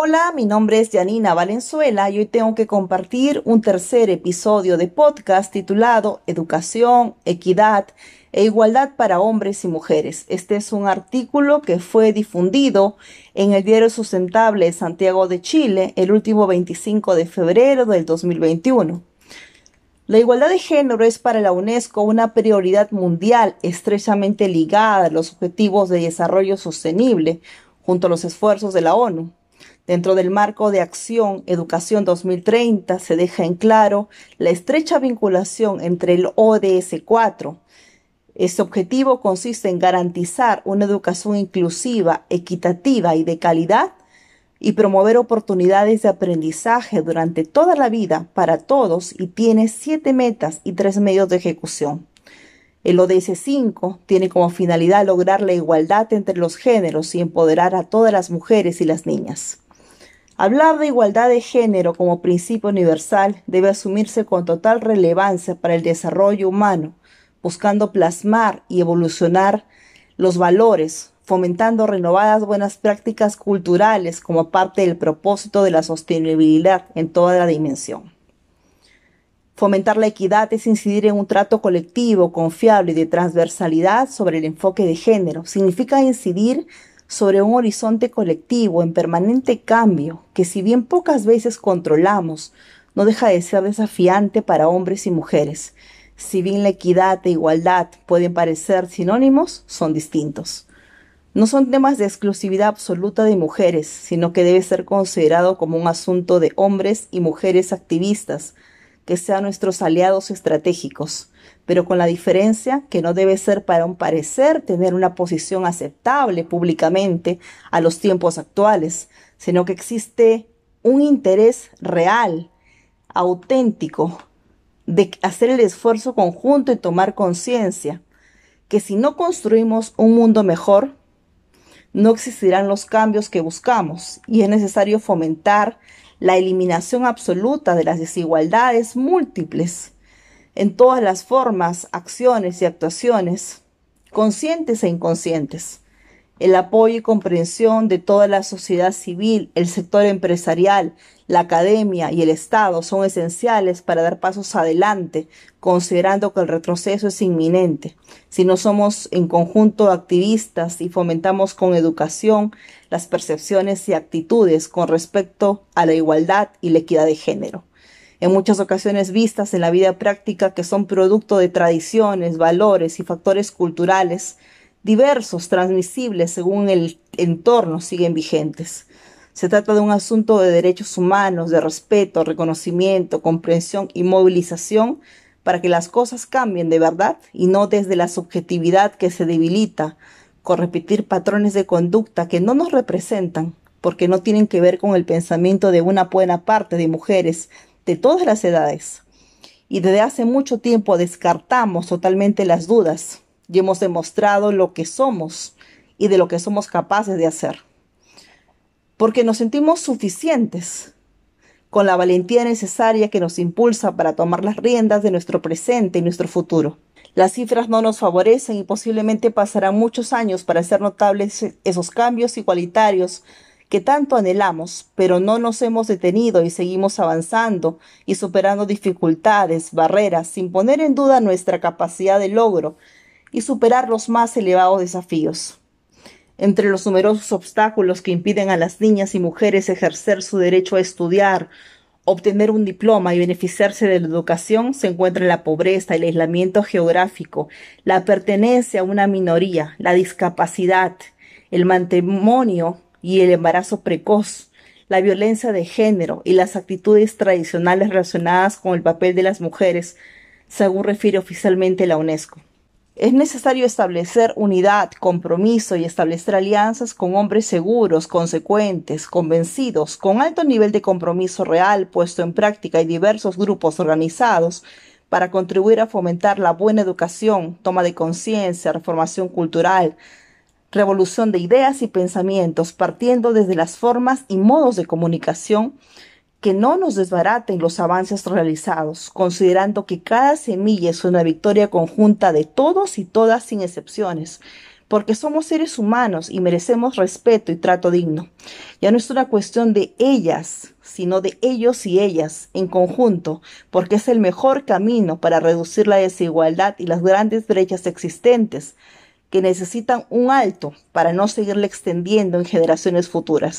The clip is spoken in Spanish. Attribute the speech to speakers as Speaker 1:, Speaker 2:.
Speaker 1: Hola, mi nombre es Janina Valenzuela y hoy tengo que compartir un tercer episodio de podcast titulado Educación, Equidad e Igualdad para Hombres y Mujeres. Este es un artículo que fue difundido en el Diario Sustentable de Santiago de Chile el último 25 de febrero del 2021. La igualdad de género es para la UNESCO una prioridad mundial estrechamente ligada a los objetivos de desarrollo sostenible junto a los esfuerzos de la ONU. Dentro del marco de acción Educación 2030 se deja en claro la estrecha vinculación entre el ODS 4. Este objetivo consiste en garantizar una educación inclusiva, equitativa y de calidad y promover oportunidades de aprendizaje durante toda la vida para todos y tiene siete metas y tres medios de ejecución. El ODS 5 tiene como finalidad lograr la igualdad entre los géneros y empoderar a todas las mujeres y las niñas. Hablar de igualdad de género como principio universal debe asumirse con total relevancia para el desarrollo humano, buscando plasmar y evolucionar los valores, fomentando renovadas buenas prácticas culturales como parte del propósito de la sostenibilidad en toda la dimensión. Fomentar la equidad es incidir en un trato colectivo, confiable y de transversalidad sobre el enfoque de género. Significa incidir sobre un horizonte colectivo en permanente cambio que si bien pocas veces controlamos, no deja de ser desafiante para hombres y mujeres. Si bien la equidad e igualdad pueden parecer sinónimos, son distintos. No son temas de exclusividad absoluta de mujeres, sino que debe ser considerado como un asunto de hombres y mujeres activistas, que sean nuestros aliados estratégicos, pero con la diferencia que no debe ser para un parecer tener una posición aceptable públicamente a los tiempos actuales, sino que existe un interés real, auténtico, de hacer el esfuerzo conjunto y tomar conciencia que si no construimos un mundo mejor, no existirán los cambios que buscamos y es necesario fomentar la eliminación absoluta de las desigualdades múltiples en todas las formas, acciones y actuaciones, conscientes e inconscientes. El apoyo y comprensión de toda la sociedad civil, el sector empresarial, la academia y el Estado son esenciales para dar pasos adelante, considerando que el retroceso es inminente. Si no somos en conjunto activistas y fomentamos con educación las percepciones y actitudes con respecto a la igualdad y la equidad de género en muchas ocasiones vistas en la vida práctica que son producto de tradiciones, valores y factores culturales diversos, transmisibles según el entorno, siguen vigentes. Se trata de un asunto de derechos humanos, de respeto, reconocimiento, comprensión y movilización para que las cosas cambien de verdad y no desde la subjetividad que se debilita con repetir patrones de conducta que no nos representan, porque no tienen que ver con el pensamiento de una buena parte de mujeres de todas las edades. Y desde hace mucho tiempo descartamos totalmente las dudas y hemos demostrado lo que somos y de lo que somos capaces de hacer. Porque nos sentimos suficientes con la valentía necesaria que nos impulsa para tomar las riendas de nuestro presente y nuestro futuro. Las cifras no nos favorecen y posiblemente pasarán muchos años para hacer notables esos cambios igualitarios que tanto anhelamos, pero no nos hemos detenido y seguimos avanzando y superando dificultades, barreras, sin poner en duda nuestra capacidad de logro y superar los más elevados desafíos. Entre los numerosos obstáculos que impiden a las niñas y mujeres ejercer su derecho a estudiar, obtener un diploma y beneficiarse de la educación se encuentra la pobreza, el aislamiento geográfico, la pertenencia a una minoría, la discapacidad, el matrimonio y el embarazo precoz, la violencia de género y las actitudes tradicionales relacionadas con el papel de las mujeres, según refiere oficialmente la UNESCO. Es necesario establecer unidad, compromiso y establecer alianzas con hombres seguros, consecuentes, convencidos, con alto nivel de compromiso real puesto en práctica y diversos grupos organizados para contribuir a fomentar la buena educación, toma de conciencia, reformación cultural, revolución de ideas y pensamientos partiendo desde las formas y modos de comunicación que no nos desbaraten los avances realizados, considerando que cada semilla es una victoria conjunta de todos y todas sin excepciones, porque somos seres humanos y merecemos respeto y trato digno. Ya no es una cuestión de ellas, sino de ellos y ellas en conjunto, porque es el mejor camino para reducir la desigualdad y las grandes brechas existentes que necesitan un alto para no seguirle extendiendo en generaciones futuras.